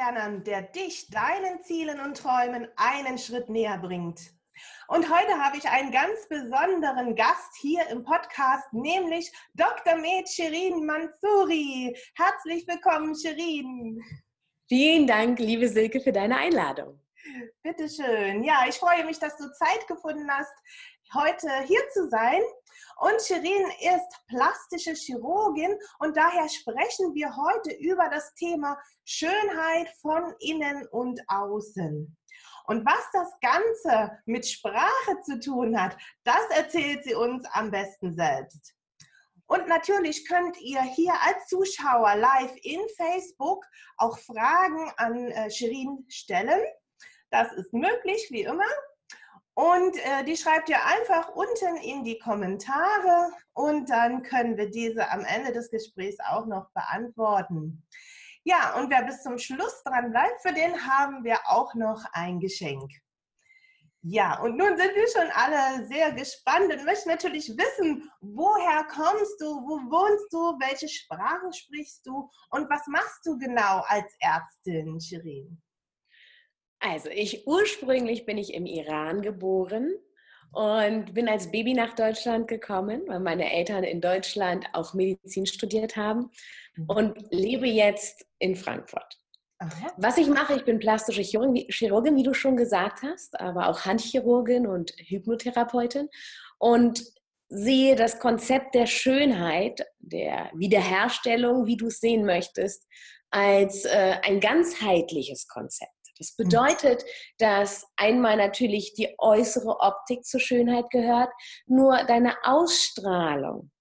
Deutschlernern, der dich deinen Zielen und Träumen einen Schritt näher bringt. Und heute habe ich einen ganz besonderen Gast hier im Podcast, nämlich Dr. Med Shirin Mansouri. Herzlich willkommen, Shirin. Vielen Dank, liebe Silke, für deine Einladung. Bitte schön. Ja, ich freue mich, dass du Zeit gefunden hast, heute hier zu sein. Und Shirin ist plastische Chirurgin und daher sprechen wir heute über das Thema Schönheit von innen und außen. Und was das Ganze mit Sprache zu tun hat, das erzählt sie uns am besten selbst. Und natürlich könnt ihr hier als Zuschauer live in Facebook auch Fragen an äh, Shirin stellen. Das ist möglich, wie immer. Und äh, die schreibt ihr einfach unten in die Kommentare und dann können wir diese am Ende des Gesprächs auch noch beantworten. Ja, und wer bis zum Schluss dran bleibt, für den haben wir auch noch ein Geschenk. Ja, und nun sind wir schon alle sehr gespannt und möchten natürlich wissen, woher kommst du, wo wohnst du, welche Sprachen sprichst du und was machst du genau als Ärztin, Shirin? Also ich ursprünglich bin ich im Iran geboren und bin als Baby nach Deutschland gekommen, weil meine Eltern in Deutschland auch Medizin studiert haben mhm. und lebe jetzt in Frankfurt. Aha. Was ich mache, ich bin plastische Chirurgin, wie du schon gesagt hast, aber auch Handchirurgin und Hypnotherapeutin und sehe das Konzept der Schönheit, der Wiederherstellung, wie du es sehen möchtest, als äh, ein ganzheitliches Konzept. Das mhm. bedeutet, dass einmal natürlich die äußere Optik zur Schönheit gehört, nur deine Ausstrahlung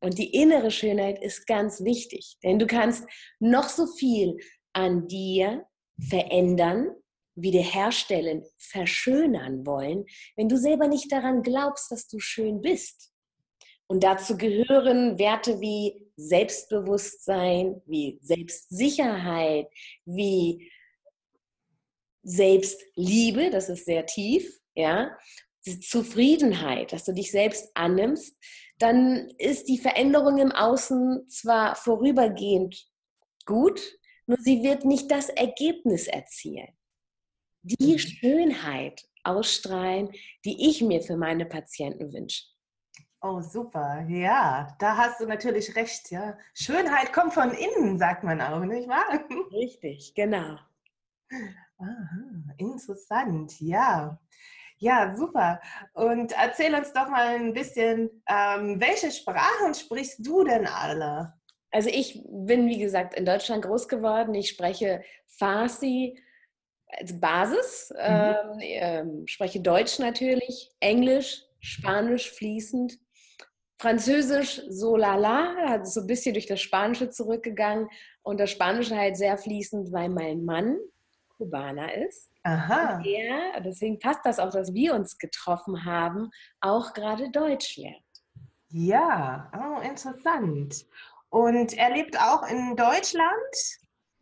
und die innere Schönheit ist ganz wichtig, denn du kannst noch so viel an dir verändern, wiederherstellen, verschönern wollen, wenn du selber nicht daran glaubst, dass du schön bist. Und dazu gehören Werte wie Selbstbewusstsein, wie Selbstsicherheit, wie Selbstliebe, das ist sehr tief, ja, Zufriedenheit, dass du dich selbst annimmst, dann ist die Veränderung im Außen zwar vorübergehend gut, nur sie wird nicht das Ergebnis erzielen. Die mhm. Schönheit ausstrahlen, die ich mir für meine Patienten wünsche. Oh, super. Ja, da hast du natürlich recht. Ja. Schönheit kommt von innen, sagt man auch, nicht wahr? Richtig, genau. Aha, interessant, ja. Ja, super. Und erzähl uns doch mal ein bisschen, ähm, welche Sprachen sprichst du denn alle? Also ich bin, wie gesagt, in Deutschland groß geworden. Ich spreche Farsi als Basis, mhm. ähm, ähm, spreche Deutsch natürlich, Englisch, Spanisch fließend, Französisch so lala, hat so ein bisschen durch das Spanische zurückgegangen und das Spanische halt sehr fließend, weil mein Mann Kubaner ist. Aha. Und er, deswegen passt das auch, dass wir uns getroffen haben, auch gerade Deutsch lernt. Ja, oh, interessant. Und er lebt auch in Deutschland?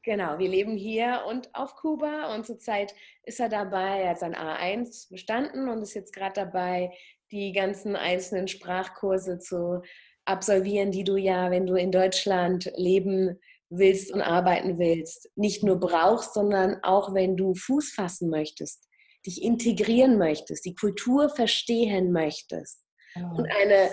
Genau, wir leben hier und auf Kuba und zurzeit ist er dabei, er hat sein A1 bestanden und ist jetzt gerade dabei, die ganzen einzelnen Sprachkurse zu absolvieren, die du ja, wenn du in Deutschland leben willst und arbeiten willst, nicht nur brauchst, sondern auch wenn du Fuß fassen möchtest, dich integrieren möchtest, die Kultur verstehen möchtest oh. und eine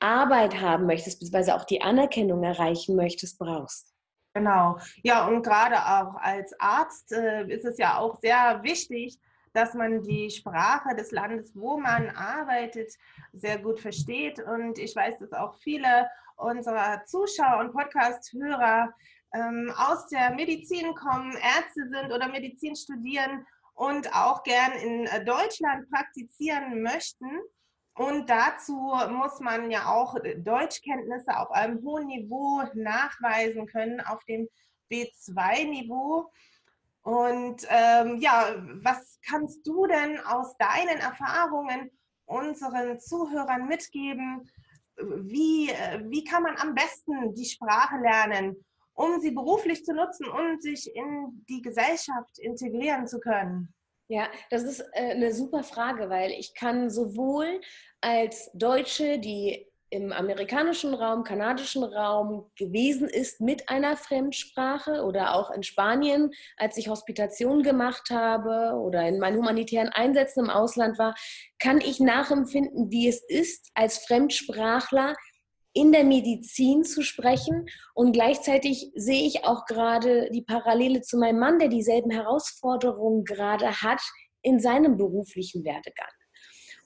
Arbeit haben möchtest, beziehungsweise auch die Anerkennung erreichen möchtest, brauchst. Genau. Ja, und gerade auch als Arzt äh, ist es ja auch sehr wichtig, dass man die Sprache des Landes, wo man arbeitet, sehr gut versteht. Und ich weiß, dass auch viele unserer Zuschauer und Podcast-Hörer ähm, aus der Medizin kommen, Ärzte sind oder Medizin studieren und auch gern in äh, Deutschland praktizieren möchten. Und dazu muss man ja auch Deutschkenntnisse auf einem hohen Niveau nachweisen können, auf dem B2-Niveau. Und ähm, ja, was kannst du denn aus deinen Erfahrungen unseren Zuhörern mitgeben? Wie, äh, wie kann man am besten die Sprache lernen, um sie beruflich zu nutzen und sich in die Gesellschaft integrieren zu können? Ja, das ist äh, eine super Frage, weil ich kann sowohl als Deutsche, die im amerikanischen Raum, kanadischen Raum gewesen ist mit einer Fremdsprache oder auch in Spanien, als ich Hospitation gemacht habe oder in meinen humanitären Einsätzen im Ausland war, kann ich nachempfinden, wie es ist, als Fremdsprachler in der Medizin zu sprechen. Und gleichzeitig sehe ich auch gerade die Parallele zu meinem Mann, der dieselben Herausforderungen gerade hat in seinem beruflichen Werdegang.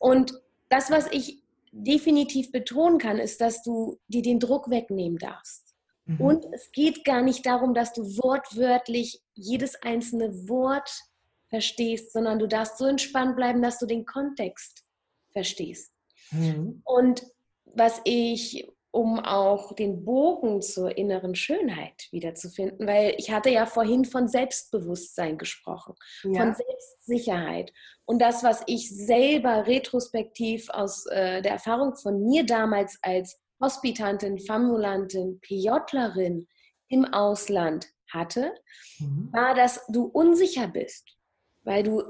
Und das, was ich definitiv betonen kann, ist, dass du dir den Druck wegnehmen darfst. Mhm. Und es geht gar nicht darum, dass du wortwörtlich jedes einzelne Wort verstehst, sondern du darfst so entspannt bleiben, dass du den Kontext verstehst. Mhm. Und was ich um auch den Bogen zur inneren Schönheit wiederzufinden, weil ich hatte ja vorhin von Selbstbewusstsein gesprochen, ja. von Selbstsicherheit. Und das, was ich selber retrospektiv aus äh, der Erfahrung von mir damals als Hospitantin, Famulantin, PJlerin im Ausland hatte, mhm. war, dass du unsicher bist, weil du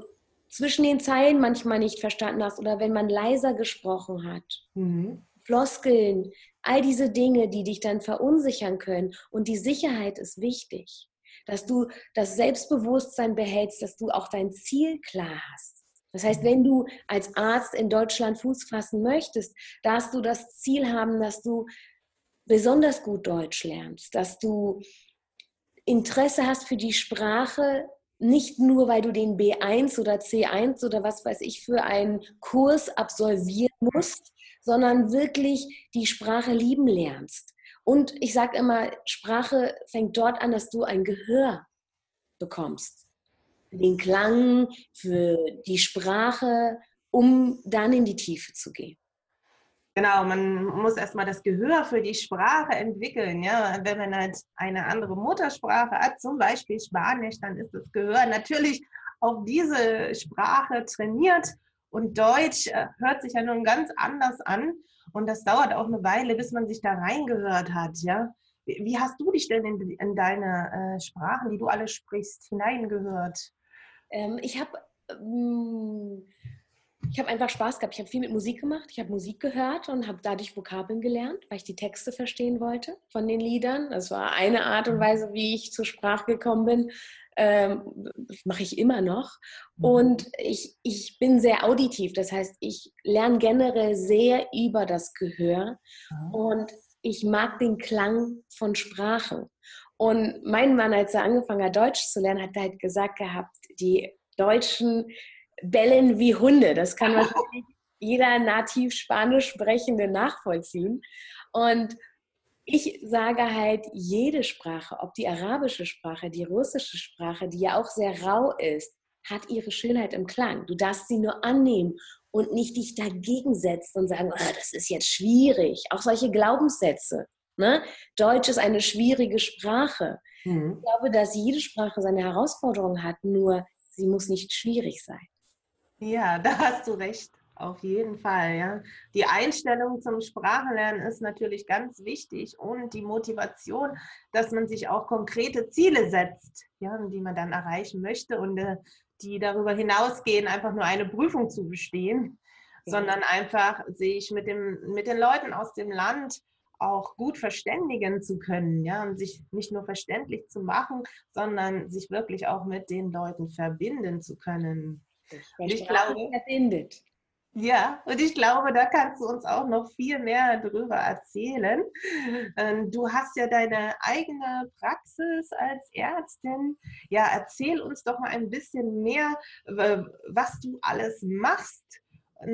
zwischen den Zeilen manchmal nicht verstanden hast oder wenn man leiser gesprochen hat. Mhm. Floskeln, all diese Dinge, die dich dann verunsichern können. Und die Sicherheit ist wichtig, dass du das Selbstbewusstsein behältst, dass du auch dein Ziel klar hast. Das heißt, wenn du als Arzt in Deutschland Fuß fassen möchtest, darfst du das Ziel haben, dass du besonders gut Deutsch lernst, dass du Interesse hast für die Sprache, nicht nur, weil du den B1 oder C1 oder was weiß ich für einen Kurs absolvieren musst, sondern wirklich die Sprache lieben lernst. Und ich sage immer, Sprache fängt dort an, dass du ein Gehör bekommst. Den Klang, für die Sprache, um dann in die Tiefe zu gehen. Genau, man muss erstmal das Gehör für die Sprache entwickeln. Ja? Wenn man halt eine andere Muttersprache hat, zum Beispiel Spanisch, dann ist das Gehör natürlich auf diese Sprache trainiert und Deutsch äh, hört sich ja nun ganz anders an. Und das dauert auch eine Weile, bis man sich da reingehört hat. Ja? Wie hast du dich denn in, in deine äh, Sprachen, die du alle sprichst, hineingehört? Ähm, ich habe ähm, hab einfach Spaß gehabt. Ich habe viel mit Musik gemacht. Ich habe Musik gehört und habe dadurch Vokabeln gelernt, weil ich die Texte verstehen wollte von den Liedern. Das war eine Art und. Weise, wie ich zur Sprache gekommen bin ähm, mache ich immer noch. Mhm. Und ich, ich bin sehr auditiv, das heißt, ich lerne generell sehr über das Gehör und ich mag den Klang von Sprachen. Und mein Mann, als er angefangen hat, Deutsch zu lernen, hat halt gesagt gehabt, die Deutschen bellen wie Hunde. Das kann wahrscheinlich jeder nativ Spanisch sprechende nachvollziehen. Und ich sage halt, jede Sprache, ob die arabische Sprache, die russische Sprache, die ja auch sehr rau ist, hat ihre Schönheit im Klang. Du darfst sie nur annehmen und nicht dich dagegen setzen und sagen, oh, das ist jetzt schwierig. Auch solche Glaubenssätze. Ne? Deutsch ist eine schwierige Sprache. Mhm. Ich glaube, dass jede Sprache seine Herausforderungen hat, nur sie muss nicht schwierig sein. Ja, da hast du recht. Auf jeden Fall, ja. Die Einstellung zum Sprachenlernen ist natürlich ganz wichtig und die Motivation, dass man sich auch konkrete Ziele setzt, ja, die man dann erreichen möchte und äh, die darüber hinausgehen, einfach nur eine Prüfung zu bestehen, ja. sondern einfach sich mit, dem, mit den Leuten aus dem Land auch gut verständigen zu können, ja, und sich nicht nur verständlich zu machen, sondern sich wirklich auch mit den Leuten verbinden zu können. Ich glaube, verbindet. Ja, und ich glaube, da kannst du uns auch noch viel mehr darüber erzählen. Ähm, du hast ja deine eigene Praxis als Ärztin. Ja, erzähl uns doch mal ein bisschen mehr, was du alles machst.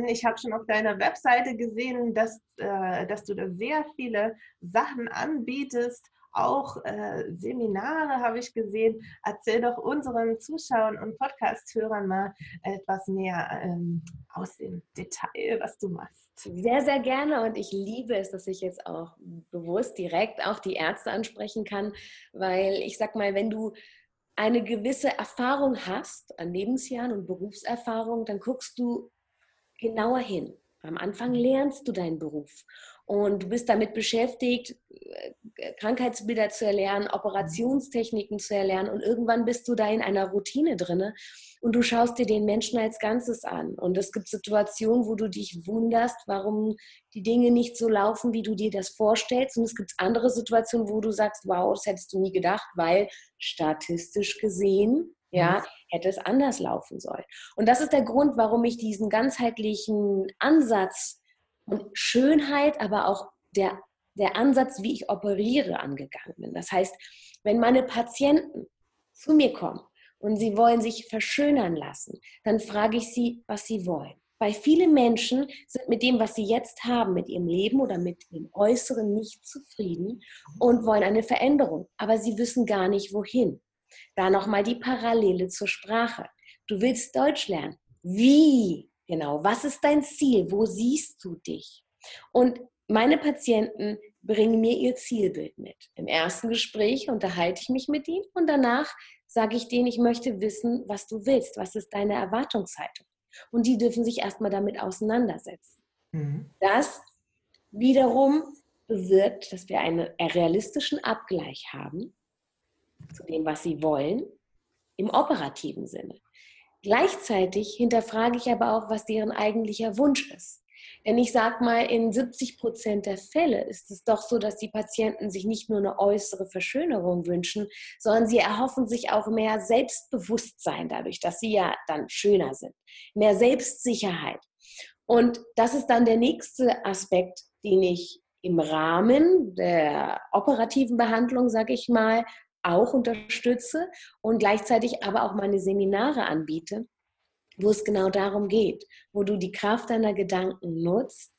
Ich habe schon auf deiner Webseite gesehen, dass, äh, dass du da sehr viele Sachen anbietest auch äh, Seminare habe ich gesehen. Erzähl doch unseren Zuschauern und Podcast-Hörern mal etwas mehr ähm, aus dem Detail, was du machst. Sehr, sehr gerne und ich liebe es, dass ich jetzt auch bewusst direkt auch die Ärzte ansprechen kann, weil ich sag mal, wenn du eine gewisse Erfahrung hast an Lebensjahren und Berufserfahrung, dann guckst du genauer hin. Am Anfang lernst du deinen Beruf und du bist damit beschäftigt, äh, Krankheitsbilder zu erlernen, Operationstechniken zu erlernen und irgendwann bist du da in einer Routine drinne und du schaust dir den Menschen als Ganzes an. Und es gibt Situationen, wo du dich wunderst, warum die Dinge nicht so laufen, wie du dir das vorstellst. Und es gibt andere Situationen, wo du sagst, wow, das hättest du nie gedacht, weil statistisch gesehen, ja, mhm. hätte es anders laufen sollen. Und das ist der Grund, warum ich diesen ganzheitlichen Ansatz und Schönheit, aber auch der, der Ansatz, wie ich operiere, angegangen bin. Das heißt, wenn meine Patienten zu mir kommen und sie wollen sich verschönern lassen, dann frage ich sie, was sie wollen. Weil viele Menschen sind mit dem, was sie jetzt haben, mit ihrem Leben oder mit dem Äußeren nicht zufrieden und wollen eine Veränderung. Aber sie wissen gar nicht, wohin. Da nochmal die Parallele zur Sprache. Du willst Deutsch lernen. Wie? Genau. Was ist dein Ziel? Wo siehst du dich? Und meine Patienten bringen mir ihr Zielbild mit. Im ersten Gespräch unterhalte ich mich mit ihnen und danach sage ich denen, ich möchte wissen, was du willst, was ist deine Erwartungshaltung. Und die dürfen sich erstmal damit auseinandersetzen. Mhm. Das wiederum bewirkt, dass wir einen realistischen Abgleich haben zu dem, was sie wollen, im operativen Sinne. Gleichzeitig hinterfrage ich aber auch, was deren eigentlicher Wunsch ist. Denn ich sage mal, in 70 Prozent der Fälle ist es doch so, dass die Patienten sich nicht nur eine äußere Verschönerung wünschen, sondern sie erhoffen sich auch mehr Selbstbewusstsein dadurch, dass sie ja dann schöner sind. Mehr Selbstsicherheit. Und das ist dann der nächste Aspekt, den ich im Rahmen der operativen Behandlung, sage ich mal, auch unterstütze und gleichzeitig aber auch meine Seminare anbiete, wo es genau darum geht, wo du die Kraft deiner Gedanken nutzt,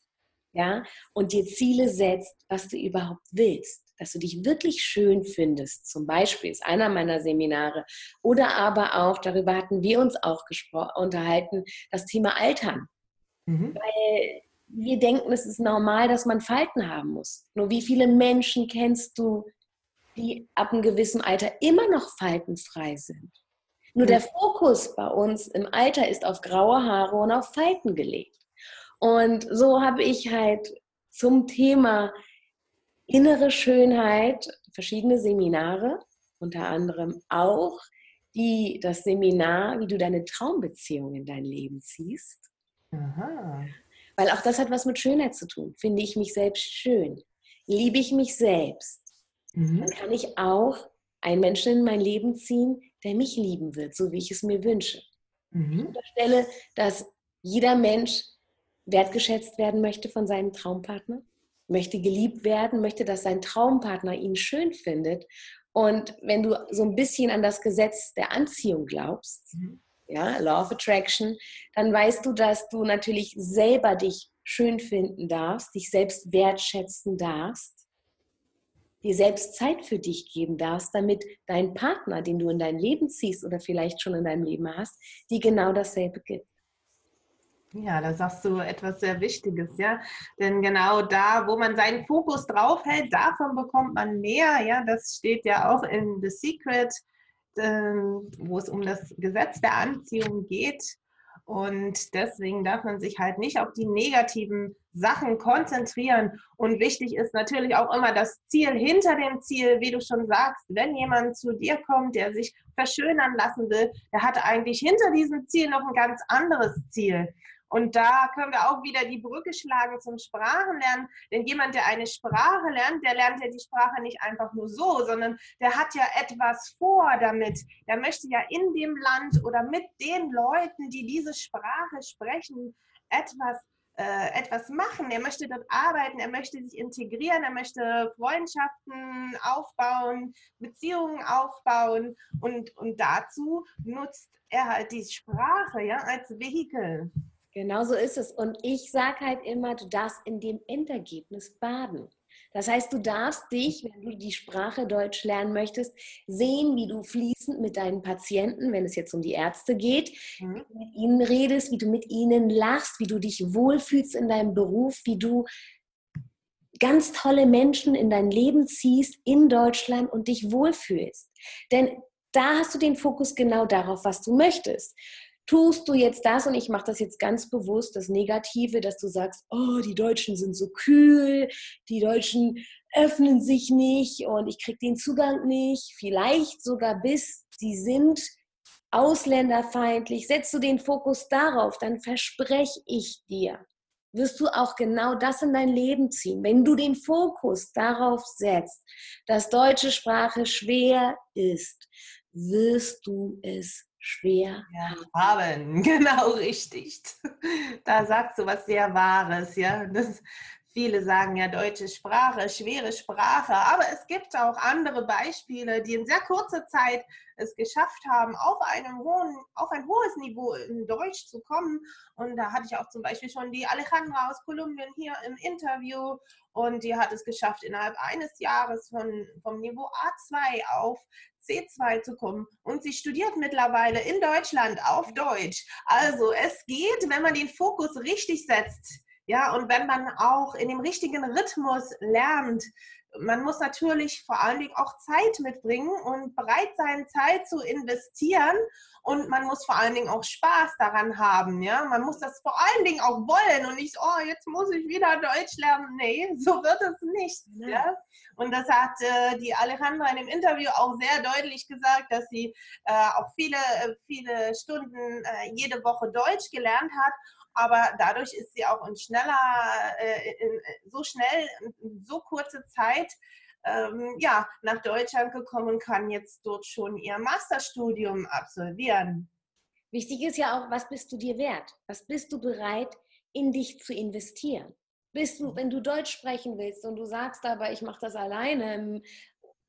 ja, und dir Ziele setzt, was du überhaupt willst, dass du dich wirklich schön findest. Zum Beispiel ist einer meiner Seminare oder aber auch darüber hatten wir uns auch unterhalten, das Thema Altern, mhm. weil wir denken, es ist normal, dass man Falten haben muss. Nur wie viele Menschen kennst du, die ab einem gewissen Alter immer noch faltenfrei sind. Nur der Fokus bei uns im Alter ist auf graue Haare und auf Falten gelegt. Und so habe ich halt zum Thema innere Schönheit verschiedene Seminare, unter anderem auch die, das Seminar, wie du deine Traumbeziehung in dein Leben ziehst. Aha. Weil auch das hat was mit Schönheit zu tun. Finde ich mich selbst schön? Liebe ich mich selbst? Mhm. dann kann ich auch einen Menschen in mein Leben ziehen, der mich lieben wird, so wie ich es mir wünsche. Mhm. Ich unterstelle, dass jeder Mensch wertgeschätzt werden möchte von seinem Traumpartner, möchte geliebt werden, möchte, dass sein Traumpartner ihn schön findet. Und wenn du so ein bisschen an das Gesetz der Anziehung glaubst, mhm. ja, Law of Attraction, dann weißt du, dass du natürlich selber dich schön finden darfst, dich selbst wertschätzen darfst dir selbst Zeit für dich geben darfst, damit dein Partner, den du in dein Leben ziehst oder vielleicht schon in deinem Leben hast, dir genau dasselbe gibt. Ja, da sagst du etwas sehr Wichtiges, ja. Denn genau da, wo man seinen Fokus drauf hält, davon bekommt man mehr. Ja, das steht ja auch in The Secret, ähm, wo es um das Gesetz der Anziehung geht. Und deswegen darf man sich halt nicht auf die negativen Sachen konzentrieren. Und wichtig ist natürlich auch immer das Ziel hinter dem Ziel, wie du schon sagst. Wenn jemand zu dir kommt, der sich verschönern lassen will, der hat eigentlich hinter diesem Ziel noch ein ganz anderes Ziel. Und da können wir auch wieder die Brücke schlagen zum Sprachenlernen. Denn jemand, der eine Sprache lernt, der lernt ja die Sprache nicht einfach nur so, sondern der hat ja etwas vor damit. Der möchte ja in dem Land oder mit den Leuten, die diese Sprache sprechen, etwas äh, etwas machen, er möchte dort arbeiten, er möchte sich integrieren, er möchte Freundschaften aufbauen, Beziehungen aufbauen und, und dazu nutzt er halt die Sprache ja, als Vehikel. Genau so ist es. Und ich sage halt immer, du darfst in dem Endergebnis baden. Das heißt, du darfst dich, wenn du die Sprache Deutsch lernen möchtest, sehen, wie du fließend mit deinen Patienten, wenn es jetzt um die Ärzte geht, mhm. mit ihnen redest, wie du mit ihnen lachst, wie du dich wohlfühlst in deinem Beruf, wie du ganz tolle Menschen in dein Leben ziehst in Deutschland und dich wohlfühlst. Denn da hast du den Fokus genau darauf, was du möchtest. Tust du jetzt das und ich mache das jetzt ganz bewusst, das Negative, dass du sagst, oh, die Deutschen sind so kühl, die Deutschen öffnen sich nicht und ich kriege den Zugang nicht, vielleicht sogar bis sie sind ausländerfeindlich, setzt du den Fokus darauf, dann verspreche ich dir, wirst du auch genau das in dein Leben ziehen. Wenn du den Fokus darauf setzt, dass deutsche Sprache schwer ist, wirst du es schwer ja, haben. Genau richtig. Da sagst du was sehr Wahres, ja. Das, Viele sagen ja deutsche Sprache, schwere Sprache, aber es gibt auch andere Beispiele, die in sehr kurzer Zeit es geschafft haben, auf, einem hohen, auf ein hohes Niveau in Deutsch zu kommen. Und da hatte ich auch zum Beispiel schon die Alejandra aus Kolumbien hier im Interview und die hat es geschafft, innerhalb eines Jahres von, vom Niveau A2 auf C2 zu kommen. Und sie studiert mittlerweile in Deutschland auf Deutsch. Also es geht, wenn man den Fokus richtig setzt ja, und wenn man auch in dem richtigen Rhythmus lernt, man muss natürlich vor allen Dingen auch Zeit mitbringen und bereit sein, Zeit zu investieren. Und man muss vor allen Dingen auch Spaß daran haben. Ja? Man muss das vor allen Dingen auch wollen und nicht, oh, jetzt muss ich wieder Deutsch lernen. Nee, so wird es nicht. Ja. ja? Und das hat äh, die Alejandra in dem Interview auch sehr deutlich gesagt, dass sie äh, auch viele, äh, viele Stunden äh, jede Woche Deutsch gelernt hat aber dadurch ist sie auch in schneller, äh, in, so schnell, in so kurze Zeit ähm, ja, nach Deutschland gekommen und kann jetzt dort schon ihr Masterstudium absolvieren. Wichtig ist ja auch, was bist du dir wert? Was bist du bereit, in dich zu investieren? Bist du, wenn du Deutsch sprechen willst und du sagst aber, ich mache das alleine,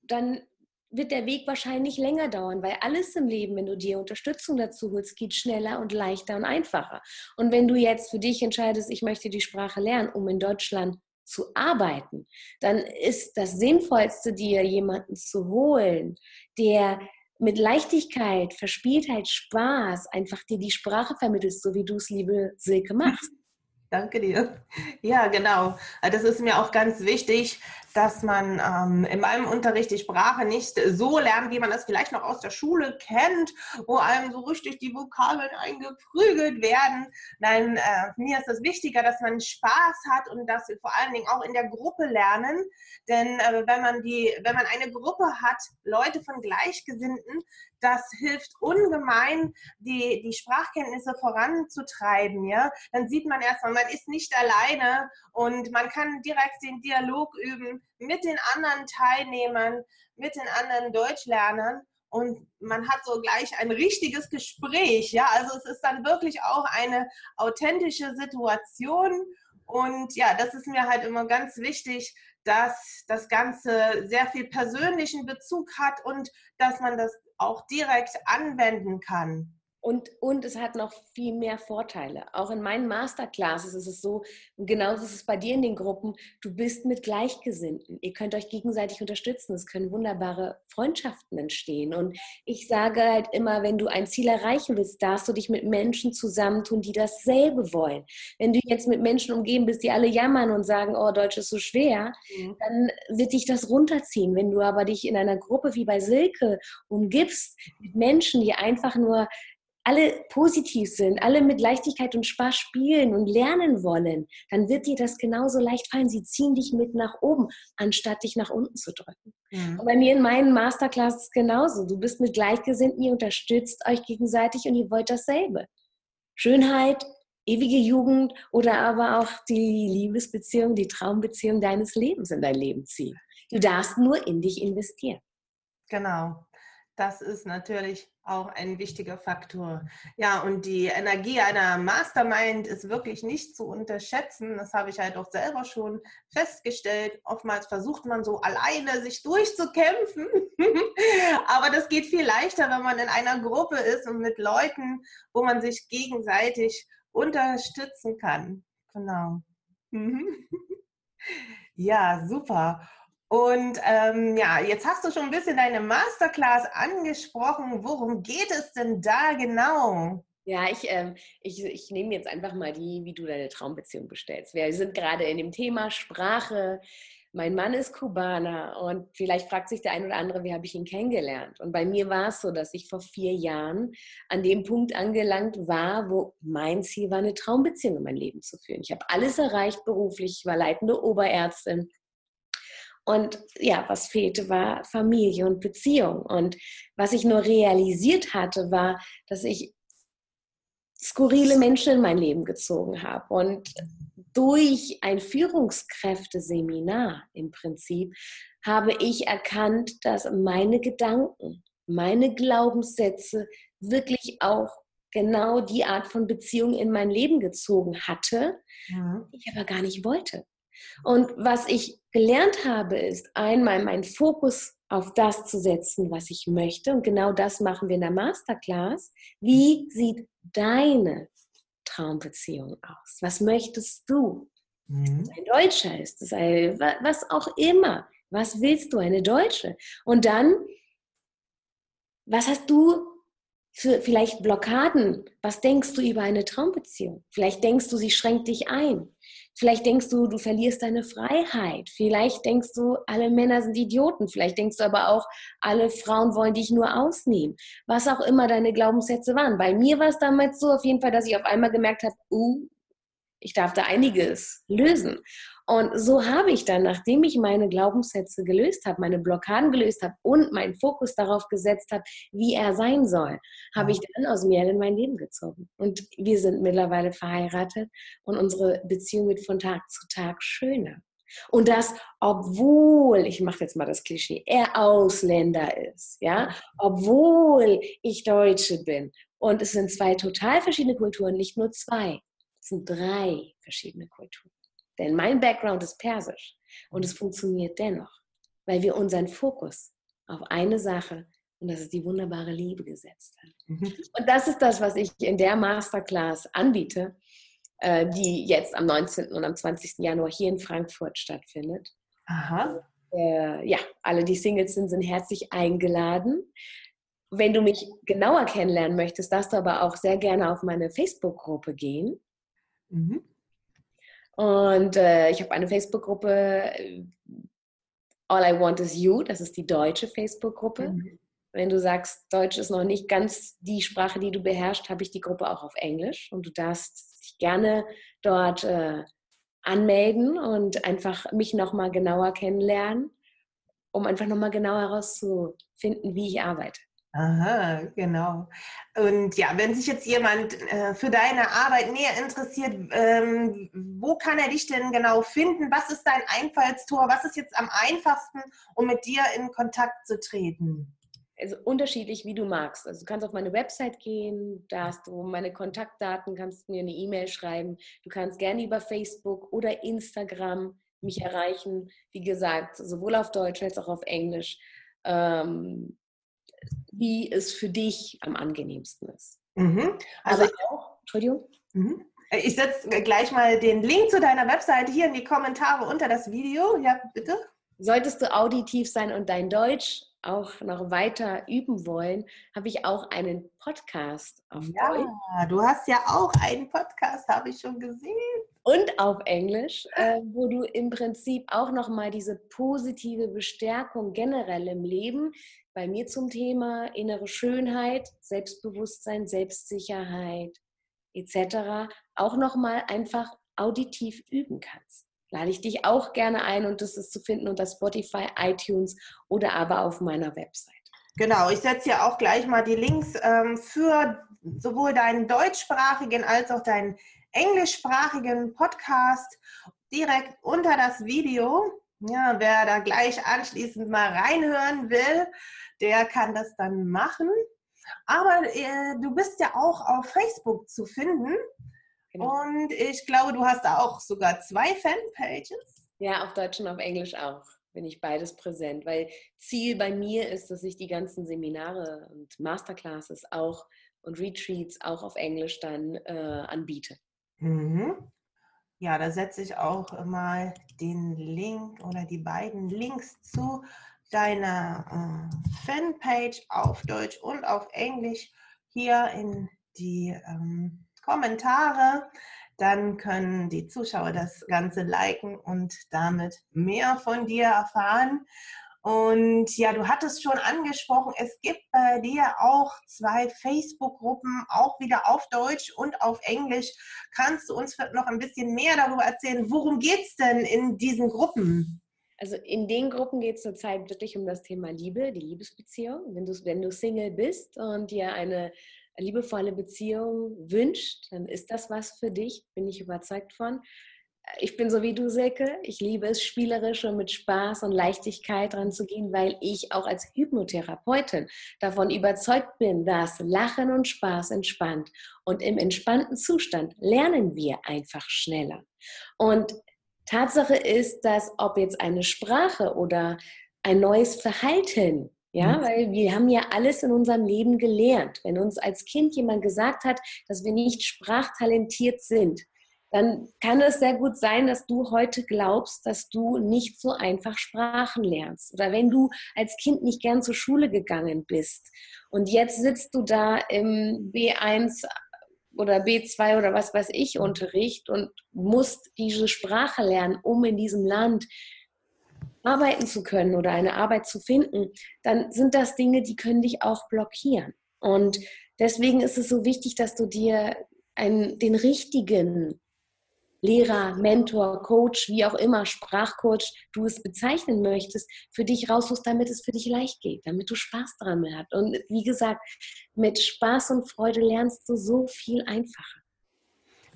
dann wird der Weg wahrscheinlich länger dauern, weil alles im Leben, wenn du dir Unterstützung dazu holst, geht schneller und leichter und einfacher. Und wenn du jetzt für dich entscheidest, ich möchte die Sprache lernen, um in Deutschland zu arbeiten, dann ist das Sinnvollste, dir jemanden zu holen, der mit Leichtigkeit, Verspieltheit, Spaß einfach dir die Sprache vermittelt, so wie du es, liebe Silke, machst. Danke dir. Ja, genau. Das ist mir auch ganz wichtig, dass man ähm, in meinem Unterricht die Sprache nicht so lernt, wie man das vielleicht noch aus der Schule kennt, wo einem so richtig die Vokabeln eingeprügelt werden. Nein, äh, mir ist es wichtiger, dass man Spaß hat und dass wir vor allen Dingen auch in der Gruppe lernen. Denn äh, wenn, man die, wenn man eine Gruppe hat, Leute von Gleichgesinnten, das hilft ungemein, die, die Sprachkenntnisse voranzutreiben. Ja? Dann sieht man erstmal, man ist nicht alleine und man kann direkt den Dialog üben mit den anderen Teilnehmern, mit den anderen Deutschlernern und man hat so gleich ein richtiges Gespräch. Ja, also es ist dann wirklich auch eine authentische Situation und ja, das ist mir halt immer ganz wichtig, dass das Ganze sehr viel persönlichen Bezug hat und dass man das auch direkt anwenden kann. Und, und es hat noch viel mehr Vorteile. Auch in meinen Masterclasses ist es so, und genauso ist es bei dir in den Gruppen, du bist mit Gleichgesinnten. Ihr könnt euch gegenseitig unterstützen. Es können wunderbare Freundschaften entstehen. Und ich sage halt immer, wenn du ein Ziel erreichen willst, darfst du dich mit Menschen zusammentun, die dasselbe wollen. Wenn du jetzt mit Menschen umgeben bist, die alle jammern und sagen, oh, Deutsch ist so schwer, mhm. dann wird dich das runterziehen. Wenn du aber dich in einer Gruppe wie bei Silke umgibst, mit Menschen, die einfach nur alle positiv sind, alle mit Leichtigkeit und Spaß spielen und lernen wollen, dann wird dir das genauso leicht fallen. Sie ziehen dich mit nach oben, anstatt dich nach unten zu drücken. Mhm. Und bei mir in meinen Masterclasses genauso. Du bist mit Gleichgesinnten, ihr unterstützt euch gegenseitig und ihr wollt dasselbe. Schönheit, ewige Jugend oder aber auch die Liebesbeziehung, die Traumbeziehung deines Lebens in dein Leben ziehen. Du darfst nur in dich investieren. Genau. Das ist natürlich auch ein wichtiger Faktor. Ja, und die Energie einer Mastermind ist wirklich nicht zu unterschätzen. Das habe ich halt auch selber schon festgestellt. Oftmals versucht man so alleine sich durchzukämpfen. Aber das geht viel leichter, wenn man in einer Gruppe ist und mit Leuten, wo man sich gegenseitig unterstützen kann. Genau. Ja, super. Und ähm, ja, jetzt hast du schon ein bisschen deine Masterclass angesprochen. Worum geht es denn da genau? Ja, ich, ähm, ich, ich nehme jetzt einfach mal die, wie du deine Traumbeziehung bestellst. Wir sind gerade in dem Thema Sprache. Mein Mann ist Kubaner und vielleicht fragt sich der ein oder andere, wie habe ich ihn kennengelernt? Und bei mir war es so, dass ich vor vier Jahren an dem Punkt angelangt war, wo mein Ziel war, eine Traumbeziehung in mein Leben zu führen. Ich habe alles erreicht beruflich, ich war leitende Oberärztin. Und ja, was fehlte, war Familie und Beziehung. Und was ich nur realisiert hatte, war, dass ich skurrile Menschen in mein Leben gezogen habe. Und durch ein Führungskräfteseminar im Prinzip habe ich erkannt, dass meine Gedanken, meine Glaubenssätze wirklich auch genau die Art von Beziehung in mein Leben gezogen hatte, ja. ich aber gar nicht wollte. Und was ich gelernt habe, ist einmal meinen Fokus auf das zu setzen, was ich möchte. Und genau das machen wir in der Masterclass. Wie sieht deine Traumbeziehung aus? Was möchtest du? Mhm. Ist ein Deutscher? Ist es ein, was auch immer? Was willst du, eine Deutsche? Und dann, was hast du für vielleicht Blockaden? Was denkst du über eine Traumbeziehung? Vielleicht denkst du, sie schränkt dich ein. Vielleicht denkst du, du verlierst deine Freiheit. Vielleicht denkst du, alle Männer sind Idioten. Vielleicht denkst du aber auch, alle Frauen wollen dich nur ausnehmen. Was auch immer deine Glaubenssätze waren. Bei mir war es damals so auf jeden Fall, dass ich auf einmal gemerkt habe, uh, ich darf da einiges lösen. Und so habe ich dann, nachdem ich meine Glaubenssätze gelöst habe, meine Blockaden gelöst habe und meinen Fokus darauf gesetzt habe, wie er sein soll, habe ich dann aus mir in mein Leben gezogen. Und wir sind mittlerweile verheiratet und unsere Beziehung wird von Tag zu Tag schöner. Und das, obwohl, ich mache jetzt mal das Klischee, er Ausländer ist, ja, obwohl ich Deutsche bin. Und es sind zwei total verschiedene Kulturen, nicht nur zwei, es sind drei verschiedene Kulturen. Denn mein Background ist persisch und es funktioniert dennoch, weil wir unseren Fokus auf eine Sache und das ist die wunderbare Liebe gesetzt haben. Mhm. Und das ist das, was ich in der Masterclass anbiete, äh, die jetzt am 19. und am 20. Januar hier in Frankfurt stattfindet. Aha. Äh, ja, alle, die Singles sind, sind herzlich eingeladen. Wenn du mich genauer kennenlernen möchtest, darfst du aber auch sehr gerne auf meine Facebook-Gruppe gehen. Mhm. Und äh, ich habe eine Facebook-Gruppe, äh, All I Want Is You, das ist die deutsche Facebook-Gruppe. Mhm. Wenn du sagst, Deutsch ist noch nicht ganz die Sprache, die du beherrschst, habe ich die Gruppe auch auf Englisch. Und du darfst dich gerne dort äh, anmelden und einfach mich nochmal genauer kennenlernen, um einfach nochmal genauer herauszufinden, wie ich arbeite. Aha, genau. Und ja, wenn sich jetzt jemand äh, für deine Arbeit näher interessiert, ähm, wo kann er dich denn genau finden? Was ist dein Einfallstor? Was ist jetzt am einfachsten, um mit dir in Kontakt zu treten? Also unterschiedlich, wie du magst. Also du kannst auf meine Website gehen, da hast du meine Kontaktdaten, kannst mir eine E-Mail schreiben. Du kannst gerne über Facebook oder Instagram mich erreichen. Wie gesagt, sowohl auf Deutsch als auch auf Englisch. Ähm, wie es für dich am angenehmsten ist. Mhm. Also Aber auch, Entschuldigung. Mhm. Ich setze gleich mal den Link zu deiner Webseite hier in die Kommentare unter das Video. Ja, bitte. Solltest du auditiv sein und dein Deutsch auch noch weiter üben wollen, habe ich auch einen Podcast auf ja, Deutsch. Ja, du hast ja auch einen Podcast, habe ich schon gesehen. Und auf Englisch, äh, wo du im Prinzip auch nochmal diese positive Bestärkung generell im Leben, bei mir zum Thema innere Schönheit, Selbstbewusstsein, Selbstsicherheit etc. auch nochmal einfach auditiv üben kannst. Lade ich dich auch gerne ein und das ist zu finden unter Spotify, iTunes oder aber auf meiner Website. Genau, ich setze ja auch gleich mal die Links ähm, für sowohl deinen deutschsprachigen als auch deinen englischsprachigen Podcast direkt unter das Video. Ja, wer da gleich anschließend mal reinhören will, der kann das dann machen. Aber äh, du bist ja auch auf Facebook zu finden. Genau. Und ich glaube, du hast da auch sogar zwei Fanpages. Ja, auf Deutsch und auf Englisch auch bin ich beides präsent, weil Ziel bei mir ist, dass ich die ganzen Seminare und Masterclasses auch und Retreats auch auf Englisch dann äh, anbiete. Mhm. Ja, da setze ich auch mal den Link oder die beiden Links zu deiner äh, Fanpage auf Deutsch und auf Englisch hier in die ähm, Kommentare. dann können die Zuschauer das Ganze liken und damit mehr von dir erfahren. Und ja, du hattest schon angesprochen, es gibt bei dir auch zwei Facebook-Gruppen, auch wieder auf Deutsch und auf Englisch. Kannst du uns noch ein bisschen mehr darüber erzählen? Worum geht es denn in diesen Gruppen? Also in den Gruppen geht es zurzeit wirklich um das Thema Liebe, die Liebesbeziehung. Wenn du, wenn du Single bist und dir eine liebevolle Beziehung wünscht, dann ist das was für dich, bin ich überzeugt von ich bin so wie du, Silke. Ich liebe es, spielerisch und mit Spaß und Leichtigkeit dran zu gehen, weil ich auch als Hypnotherapeutin davon überzeugt bin, dass Lachen und Spaß entspannt. Und im entspannten Zustand lernen wir einfach schneller. Und Tatsache ist, dass ob jetzt eine Sprache oder ein neues Verhalten ja, mhm. weil wir haben ja alles in unserem Leben gelernt. Wenn uns als Kind jemand gesagt hat, dass wir nicht sprachtalentiert sind, dann kann es sehr gut sein, dass du heute glaubst, dass du nicht so einfach Sprachen lernst. Oder wenn du als Kind nicht gern zur Schule gegangen bist und jetzt sitzt du da im B1 oder B2 oder was weiß ich Unterricht und musst diese Sprache lernen, um in diesem Land arbeiten zu können oder eine Arbeit zu finden, dann sind das Dinge, die können dich auch blockieren. Und deswegen ist es so wichtig, dass du dir einen, den richtigen Lehrer, Mentor, Coach, wie auch immer, Sprachcoach du es bezeichnen möchtest, für dich raussuchst, damit es für dich leicht geht, damit du Spaß dran hast. Und wie gesagt, mit Spaß und Freude lernst du so viel einfacher.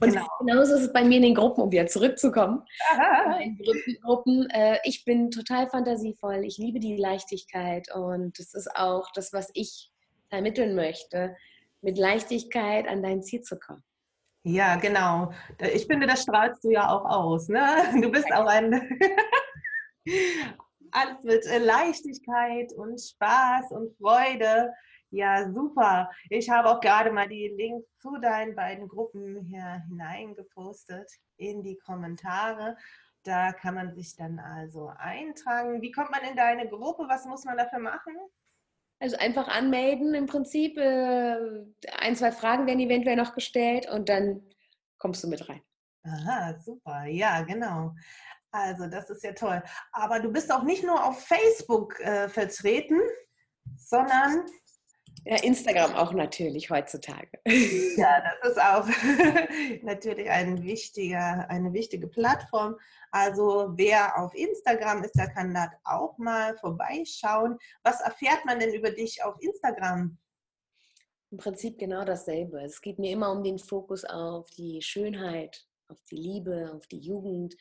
Und genau. genauso ist es bei mir in den Gruppen, um wieder zurückzukommen. In Gruppen, äh, ich bin total fantasievoll, ich liebe die Leichtigkeit und das ist auch das, was ich vermitteln möchte, mit Leichtigkeit an dein Ziel zu kommen. Ja, genau. Ich finde, das strahlst du ja auch aus. Ne? Du bist auch ein alles mit äh, Leichtigkeit und Spaß und Freude. Ja, super. Ich habe auch gerade mal die Links zu deinen beiden Gruppen hier hineingepostet in die Kommentare. Da kann man sich dann also eintragen. Wie kommt man in deine Gruppe? Was muss man dafür machen? Also einfach anmelden im Prinzip. Äh, ein, zwei Fragen werden eventuell noch gestellt und dann kommst du mit rein. Aha, super. Ja, genau. Also das ist ja toll. Aber du bist auch nicht nur auf Facebook äh, vertreten, sondern ja, Instagram auch natürlich heutzutage. Ja, das ist auch natürlich ein wichtiger, eine wichtige Plattform. Also wer auf Instagram ist, der kann dort auch mal vorbeischauen. Was erfährt man denn über dich auf Instagram? Im Prinzip genau dasselbe. Es geht mir immer um den Fokus auf die Schönheit, auf die Liebe, auf die Jugend,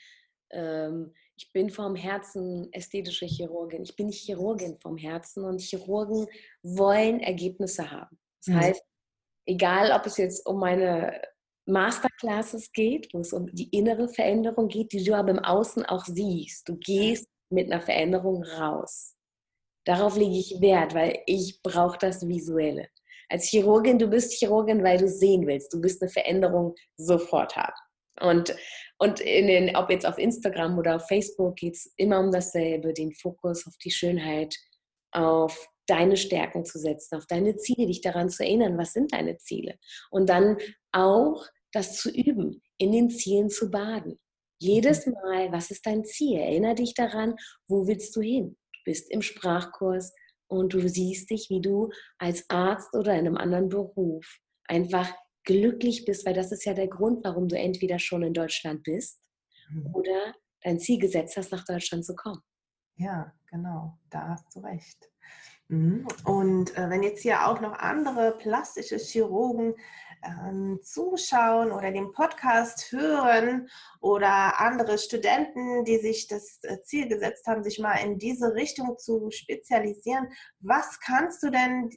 ähm, ich bin vom Herzen ästhetische Chirurgin. Ich bin nicht Chirurgin vom Herzen und Chirurgen wollen Ergebnisse haben. Das mhm. heißt, egal ob es jetzt um meine Masterclasses geht, wo es um die innere Veränderung geht, die du aber im Außen auch siehst. Du gehst mit einer Veränderung raus. Darauf lege ich Wert, weil ich brauche das Visuelle. Als Chirurgin, du bist Chirurgin, weil du sehen willst. Du willst eine Veränderung sofort haben. Und, und in den, ob jetzt auf Instagram oder auf Facebook geht es immer um dasselbe, den Fokus auf die Schönheit, auf deine Stärken zu setzen, auf deine Ziele, dich daran zu erinnern, was sind deine Ziele. Und dann auch das zu üben, in den Zielen zu baden. Jedes mhm. Mal, was ist dein Ziel? Erinnere dich daran, wo willst du hin? Du bist im Sprachkurs und du siehst dich, wie du als Arzt oder in einem anderen Beruf einfach glücklich bist, weil das ist ja der Grund, warum du entweder schon in Deutschland bist mhm. oder dein Ziel gesetzt hast, nach Deutschland zu kommen. Ja, genau, da hast du recht. Mhm. Und äh, wenn jetzt hier auch noch andere plastische Chirurgen ähm, zuschauen oder den Podcast hören oder andere Studenten, die sich das äh, Ziel gesetzt haben, sich mal in diese Richtung zu spezialisieren, was kannst du denn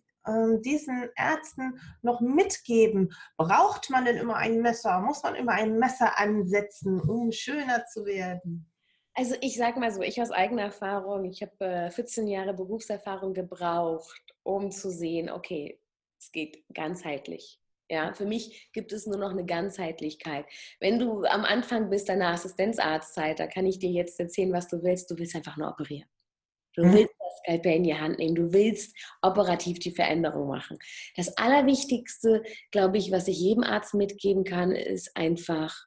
diesen Ärzten noch mitgeben? Braucht man denn immer ein Messer? Muss man immer ein Messer ansetzen, um schöner zu werden? Also ich sage mal so, ich aus eigener Erfahrung, ich habe äh, 14 Jahre Berufserfahrung gebraucht, um zu sehen, okay, es geht ganzheitlich. Ja, für mich gibt es nur noch eine Ganzheitlichkeit. Wenn du am Anfang bist deiner Assistenzarztzeit, da kann ich dir jetzt erzählen, was du willst. Du willst einfach nur operieren. Du mhm. willst das Skalpell in die Hand nehmen. Du willst operativ die Veränderung machen. Das Allerwichtigste, glaube ich, was ich jedem Arzt mitgeben kann, ist einfach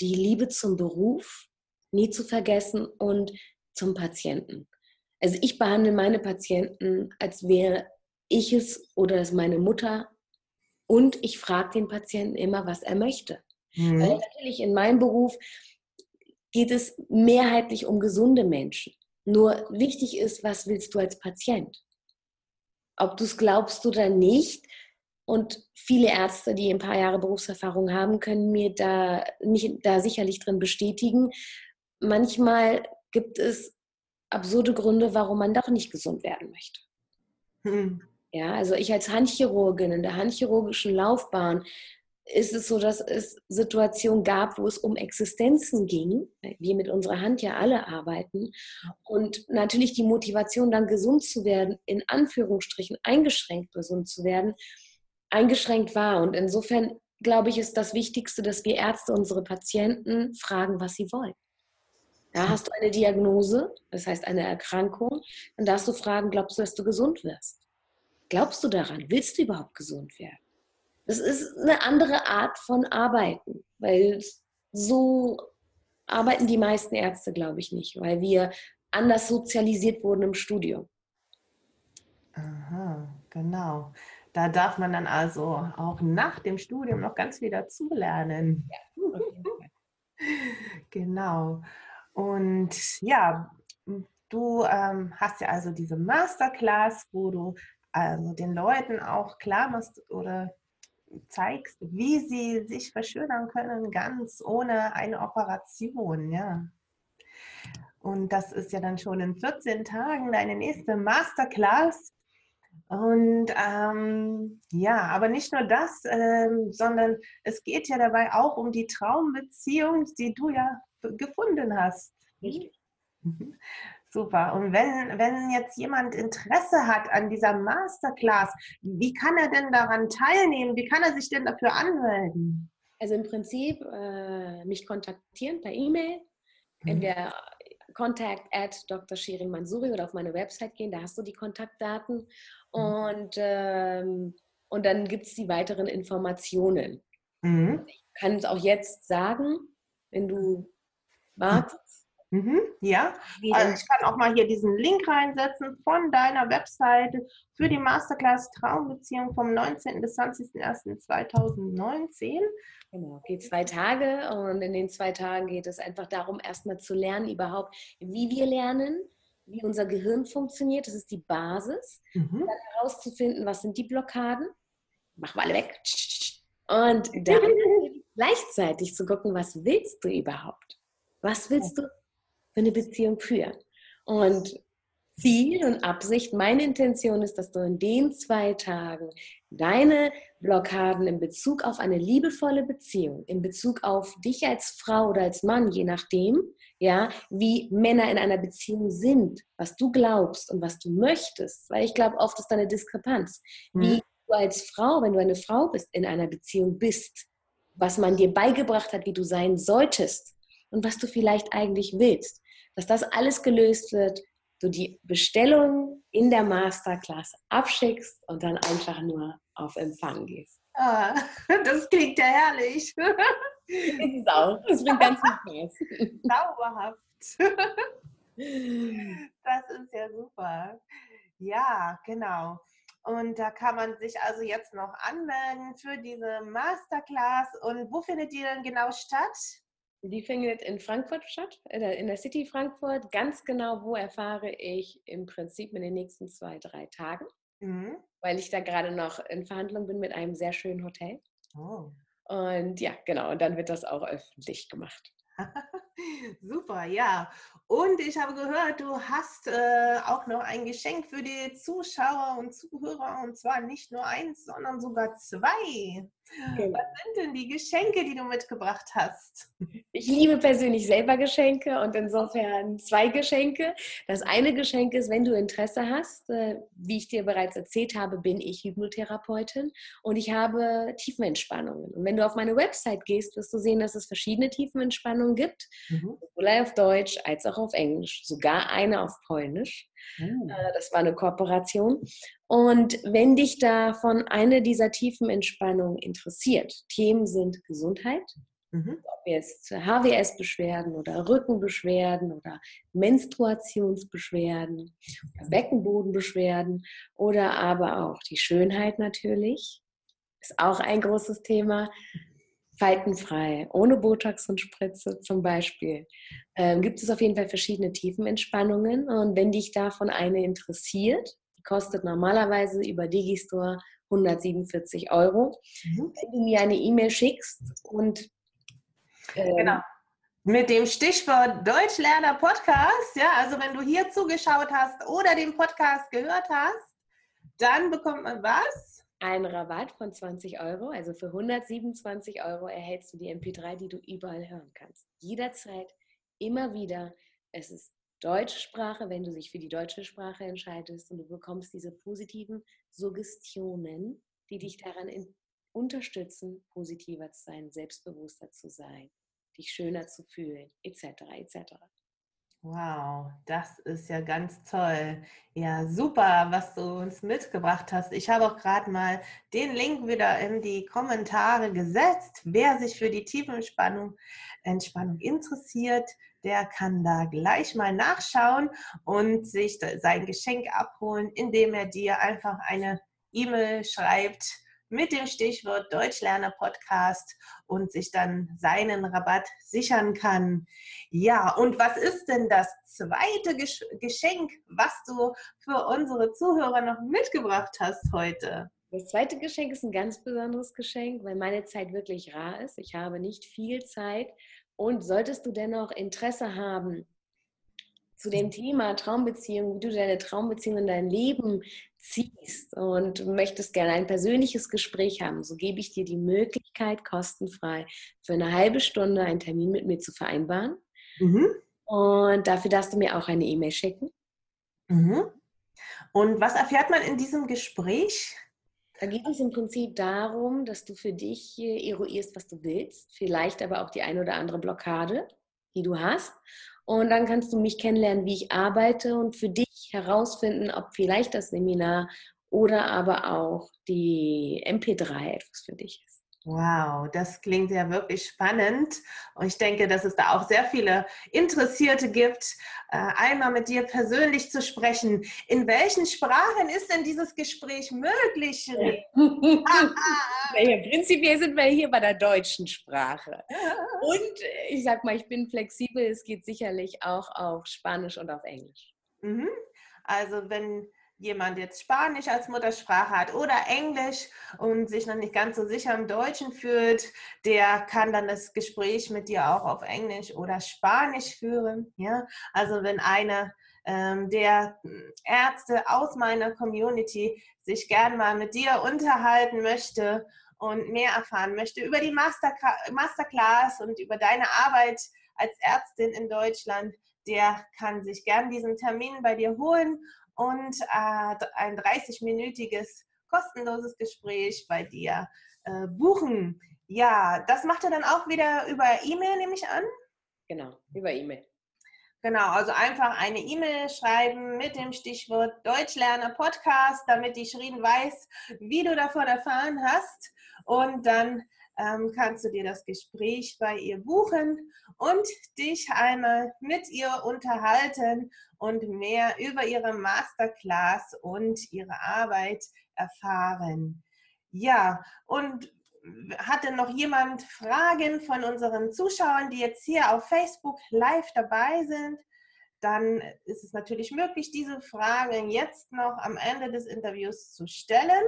die Liebe zum Beruf nie zu vergessen und zum Patienten. Also ich behandle meine Patienten, als wäre ich es oder es meine Mutter und ich frage den Patienten immer, was er möchte. Mhm. Weil natürlich in meinem Beruf geht es mehrheitlich um gesunde Menschen. Nur wichtig ist, was willst du als Patient? Ob du es glaubst oder nicht. Und viele Ärzte, die ein paar Jahre Berufserfahrung haben, können mir da, mich da sicherlich drin bestätigen. Manchmal gibt es absurde Gründe, warum man doch nicht gesund werden möchte. Hm. Ja, also ich als Handchirurgin in der handchirurgischen Laufbahn ist es so, dass es Situationen gab, wo es um Existenzen ging. Wir mit unserer Hand ja alle arbeiten. Und natürlich die Motivation, dann gesund zu werden, in Anführungsstrichen eingeschränkt gesund zu werden, eingeschränkt war. Und insofern glaube ich, ist das Wichtigste, dass wir Ärzte unsere Patienten fragen, was sie wollen. Ja, hast du eine Diagnose, das heißt eine Erkrankung, dann darfst du fragen, glaubst du, dass du gesund wirst? Glaubst du daran? Willst du überhaupt gesund werden? Das ist eine andere Art von Arbeiten, weil so arbeiten die meisten Ärzte, glaube ich, nicht, weil wir anders sozialisiert wurden im Studium. Aha, genau. Da darf man dann also auch nach dem Studium noch ganz viel dazulernen. Ja, genau. Und ja, du ähm, hast ja also diese Masterclass, wo du also den Leuten auch klar machst oder zeigst, wie sie sich verschönern können, ganz ohne eine Operation, ja. Und das ist ja dann schon in 14 Tagen deine nächste Masterclass. Und ähm, ja, aber nicht nur das, ähm, sondern es geht ja dabei auch um die Traumbeziehung, die du ja gefunden hast. Richtig. Mhm. Super. Und wenn, wenn jetzt jemand Interesse hat an dieser Masterclass, wie kann er denn daran teilnehmen? Wie kann er sich denn dafür anmelden? Also im Prinzip äh, mich kontaktieren per E-Mail, mhm. entweder contact at Dr. Shirin Mansuri oder auf meine Website gehen, da hast du die Kontaktdaten mhm. und, ähm, und dann gibt es die weiteren Informationen. Mhm. Ich kann es auch jetzt sagen, wenn du magst. Mhm, ja, also ich kann auch mal hier diesen Link reinsetzen von deiner Webseite für die Masterclass Traumbeziehung vom 19. bis 20.01.2019. Genau, geht zwei Tage und in den zwei Tagen geht es einfach darum, erstmal zu lernen, überhaupt, wie wir lernen, wie unser Gehirn funktioniert. Das ist die Basis. Mhm. Dann herauszufinden, was sind die Blockaden. Machen wir alle weg. Und dann gleichzeitig zu gucken, was willst du überhaupt? Was willst du für eine Beziehung führen. Und Ziel und Absicht, meine Intention ist, dass du in den zwei Tagen deine Blockaden in Bezug auf eine liebevolle Beziehung, in Bezug auf dich als Frau oder als Mann, je nachdem, ja, wie Männer in einer Beziehung sind, was du glaubst und was du möchtest, weil ich glaube, oft ist da eine Diskrepanz. Mhm. Wie du als Frau, wenn du eine Frau bist, in einer Beziehung bist, was man dir beigebracht hat, wie du sein solltest und was du vielleicht eigentlich willst. Dass das alles gelöst wird, du die Bestellung in der Masterclass abschickst und dann einfach nur auf Empfang gehst. Ah, das klingt ja herrlich. ist es auch. Das bringt ganz viel Spaß. Zauberhaft. Das ist ja super. Ja, genau. Und da kann man sich also jetzt noch anmelden für diese Masterclass. Und wo findet die denn genau statt? Die findet in Frankfurt statt, in der City Frankfurt. Ganz genau, wo erfahre ich im Prinzip in den nächsten zwei, drei Tagen, mhm. weil ich da gerade noch in Verhandlung bin mit einem sehr schönen Hotel. Oh. Und ja, genau, und dann wird das auch öffentlich gemacht. Super, ja. Und ich habe gehört, du hast äh, auch noch ein Geschenk für die Zuschauer und Zuhörer und zwar nicht nur eins, sondern sogar zwei. Genau. Was sind denn die Geschenke, die du mitgebracht hast? Ich liebe persönlich selber Geschenke und insofern zwei Geschenke. Das eine Geschenk ist, wenn du Interesse hast, äh, wie ich dir bereits erzählt habe, bin ich Hypnotherapeutin und ich habe Tiefenentspannungen. Und wenn du auf meine Website gehst, wirst du sehen, dass es verschiedene Tiefenentspannungen gibt, mhm. sowohl auf Deutsch als auch auf Englisch, sogar eine auf Polnisch. Mhm. Das war eine Kooperation. Und wenn dich davon eine dieser tiefen Entspannungen interessiert, Themen sind Gesundheit, Mhm. Ob jetzt HWS-Beschwerden oder Rückenbeschwerden oder Menstruationsbeschwerden oder Beckenbodenbeschwerden oder aber auch die Schönheit natürlich, ist auch ein großes Thema. Faltenfrei, ohne Botox und Spritze zum Beispiel, ähm, gibt es auf jeden Fall verschiedene Tiefenentspannungen. Und wenn dich davon eine interessiert, die kostet normalerweise über Digistore 147 Euro. Mhm. Wenn du mir eine E-Mail schickst und ähm, genau. Mit dem Stichwort Deutschlerner Podcast, ja, also wenn du hier zugeschaut hast oder den Podcast gehört hast, dann bekommt man was? Ein Rabatt von 20 Euro, also für 127 Euro erhältst du die MP3, die du überall hören kannst. Jederzeit, immer wieder. Es ist deutsche Sprache, wenn du dich für die deutsche Sprache entscheidest und du bekommst diese positiven Suggestionen, die dich daran unterstützen, positiver zu sein, selbstbewusster zu sein dich schöner zu fühlen, etc. etc. Wow, das ist ja ganz toll. Ja, super, was du uns mitgebracht hast. Ich habe auch gerade mal den Link wieder in die Kommentare gesetzt. Wer sich für die Tiefenentspannung Entspannung interessiert, der kann da gleich mal nachschauen und sich sein Geschenk abholen, indem er dir einfach eine E-Mail schreibt mit dem Stichwort Deutschlerner Podcast und sich dann seinen Rabatt sichern kann. Ja, und was ist denn das zweite Geschenk, was du für unsere Zuhörer noch mitgebracht hast heute? Das zweite Geschenk ist ein ganz besonderes Geschenk, weil meine Zeit wirklich rar ist. Ich habe nicht viel Zeit. Und solltest du dennoch Interesse haben, zu dem Thema Traumbeziehung, wie du deine Traumbeziehung in dein Leben ziehst und möchtest gerne ein persönliches Gespräch haben, so gebe ich dir die Möglichkeit, kostenfrei für eine halbe Stunde einen Termin mit mir zu vereinbaren. Mhm. Und dafür darfst du mir auch eine E-Mail schicken. Mhm. Und was erfährt man in diesem Gespräch? Da geht es im Prinzip darum, dass du für dich eruierst, was du willst, vielleicht aber auch die eine oder andere Blockade, die du hast. Und dann kannst du mich kennenlernen, wie ich arbeite und für dich herausfinden, ob vielleicht das Seminar oder aber auch die MP3 etwas für dich ist. Wow, das klingt ja wirklich spannend. Und ich denke, dass es da auch sehr viele Interessierte gibt, äh, einmal mit dir persönlich zu sprechen. In welchen Sprachen ist denn dieses Gespräch möglich? naja, prinzipiell sind wir hier bei der deutschen Sprache. Und ich sag mal, ich bin flexibel. Es geht sicherlich auch auf Spanisch und auf Englisch. Mhm. Also wenn jemand jetzt Spanisch als Muttersprache hat oder Englisch und sich noch nicht ganz so sicher im Deutschen fühlt, der kann dann das Gespräch mit dir auch auf Englisch oder Spanisch führen. Ja? Also wenn einer ähm, der Ärzte aus meiner Community sich gern mal mit dir unterhalten möchte und mehr erfahren möchte über die Master Masterclass und über deine Arbeit als Ärztin in Deutschland, der kann sich gern diesen Termin bei dir holen und äh, ein 30-minütiges kostenloses Gespräch bei dir äh, buchen. Ja, das macht er dann auch wieder über E-Mail, nehme ich an? Genau, über E-Mail. Genau, also einfach eine E-Mail schreiben mit dem Stichwort Deutschlerner Podcast, damit die Shirin weiß, wie du davon erfahren hast. Und dann ähm, kannst du dir das Gespräch bei ihr buchen und dich einmal mit ihr unterhalten und mehr über ihre Masterclass und ihre Arbeit erfahren. Ja, und hatte noch jemand Fragen von unseren Zuschauern, die jetzt hier auf Facebook live dabei sind? Dann ist es natürlich möglich, diese Fragen jetzt noch am Ende des Interviews zu stellen.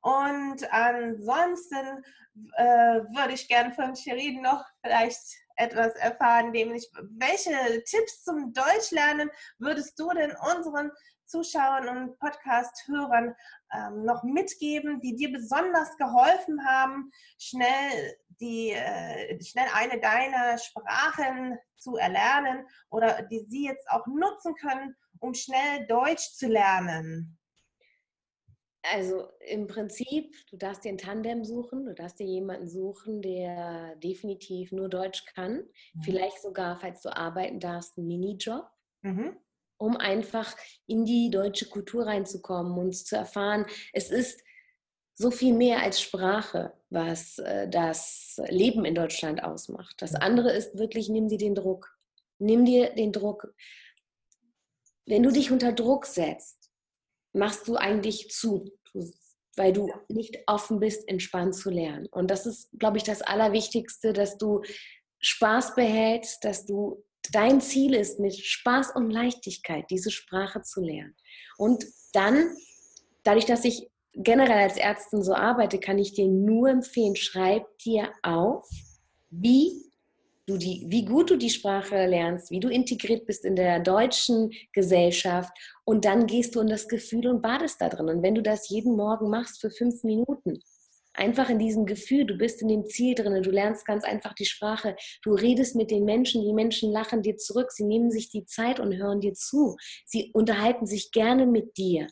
Und ansonsten äh, würde ich gerne von Shirin noch vielleicht etwas erfahren, nämlich welche Tipps zum Deutschlernen würdest du denn unseren Zuschauern und Podcast-Hörern ähm, noch mitgeben, die dir besonders geholfen haben, schnell, die, äh, schnell eine deiner Sprachen zu erlernen oder die sie jetzt auch nutzen können, um schnell Deutsch zu lernen? Also im Prinzip, du darfst dir ein Tandem suchen, du darfst dir jemanden suchen, der definitiv nur Deutsch kann. Mhm. Vielleicht sogar, falls du arbeiten darfst, einen Minijob, mhm. um einfach in die deutsche Kultur reinzukommen und zu erfahren, es ist so viel mehr als Sprache, was äh, das Leben in Deutschland ausmacht. Das andere ist wirklich, nimm dir den Druck. Nimm dir den Druck. Wenn du dich unter Druck setzt, machst du eigentlich zu, weil du nicht offen bist, entspannt zu lernen. Und das ist, glaube ich, das Allerwichtigste, dass du Spaß behältst, dass du dein Ziel ist, mit Spaß und Leichtigkeit diese Sprache zu lernen. Und dann, dadurch, dass ich generell als Ärztin so arbeite, kann ich dir nur empfehlen, schreib dir auf, wie du die, wie gut du die Sprache lernst, wie du integriert bist in der deutschen Gesellschaft und dann gehst du in das Gefühl und badest da drin. Und wenn du das jeden Morgen machst für fünf Minuten, einfach in diesem Gefühl, du bist in dem Ziel drin, du lernst ganz einfach die Sprache, du redest mit den Menschen, die Menschen lachen dir zurück, sie nehmen sich die Zeit und hören dir zu, sie unterhalten sich gerne mit dir.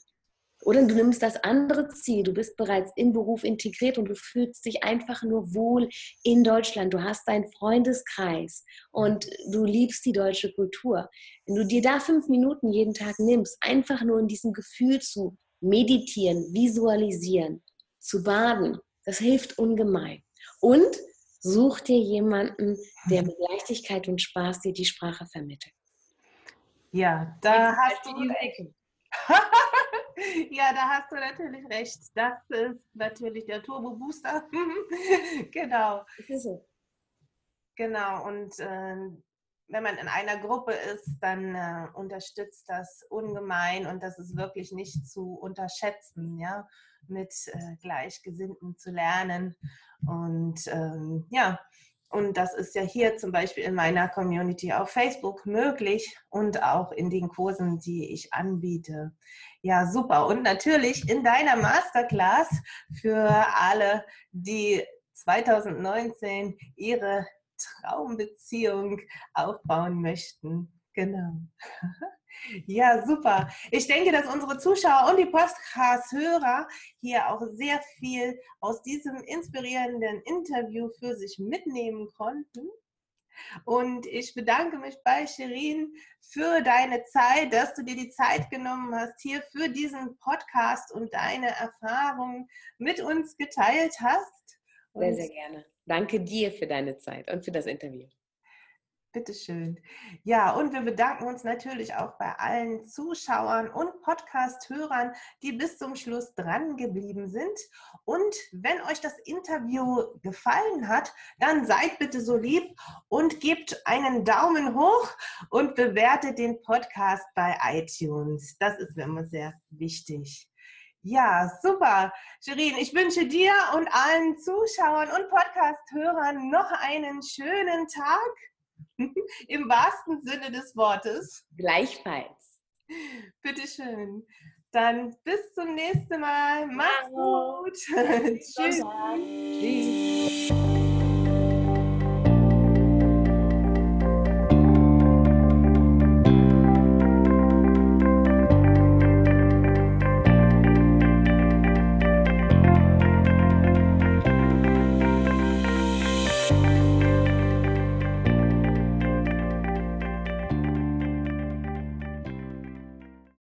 Oder du nimmst das andere Ziel, du bist bereits im Beruf integriert und du fühlst dich einfach nur wohl in Deutschland. Du hast deinen Freundeskreis und du liebst die deutsche Kultur. Wenn du dir da fünf Minuten jeden Tag nimmst, einfach nur in diesem Gefühl zu meditieren, visualisieren, zu baden, das hilft ungemein. Und such dir jemanden, der mit Leichtigkeit und Spaß dir die Sprache vermittelt. Ja, da hast du ja, da hast du natürlich recht. Das ist natürlich der Turbo Booster. genau. Das ist so. Genau, und äh, wenn man in einer Gruppe ist, dann äh, unterstützt das ungemein und das ist wirklich nicht zu unterschätzen, ja, mit äh, Gleichgesinnten zu lernen. Und ähm, ja, und das ist ja hier zum Beispiel in meiner Community auf Facebook möglich und auch in den Kursen, die ich anbiete. Ja, super. Und natürlich in deiner Masterclass für alle, die 2019 ihre Traumbeziehung aufbauen möchten. Genau. Ja, super. Ich denke, dass unsere Zuschauer und die Podcast-Hörer hier auch sehr viel aus diesem inspirierenden Interview für sich mitnehmen konnten. Und ich bedanke mich bei Shirin für deine Zeit, dass du dir die Zeit genommen hast, hier für diesen Podcast und deine Erfahrungen mit uns geteilt hast. Und sehr, sehr gerne. Danke dir für deine Zeit und für das Interview. Bitteschön. Ja, und wir bedanken uns natürlich auch bei allen Zuschauern und Podcast-Hörern, die bis zum Schluss dran geblieben sind. Und wenn euch das Interview gefallen hat, dann seid bitte so lieb und gebt einen Daumen hoch und bewertet den Podcast bei iTunes. Das ist mir immer sehr wichtig. Ja, super. Shirin, ich wünsche dir und allen Zuschauern und Podcast-Hörern noch einen schönen Tag Im wahrsten Sinne des Wortes. Gleichfalls. Bitteschön. Dann bis zum nächsten Mal. Mach's gut. Tschüss. Tschüss.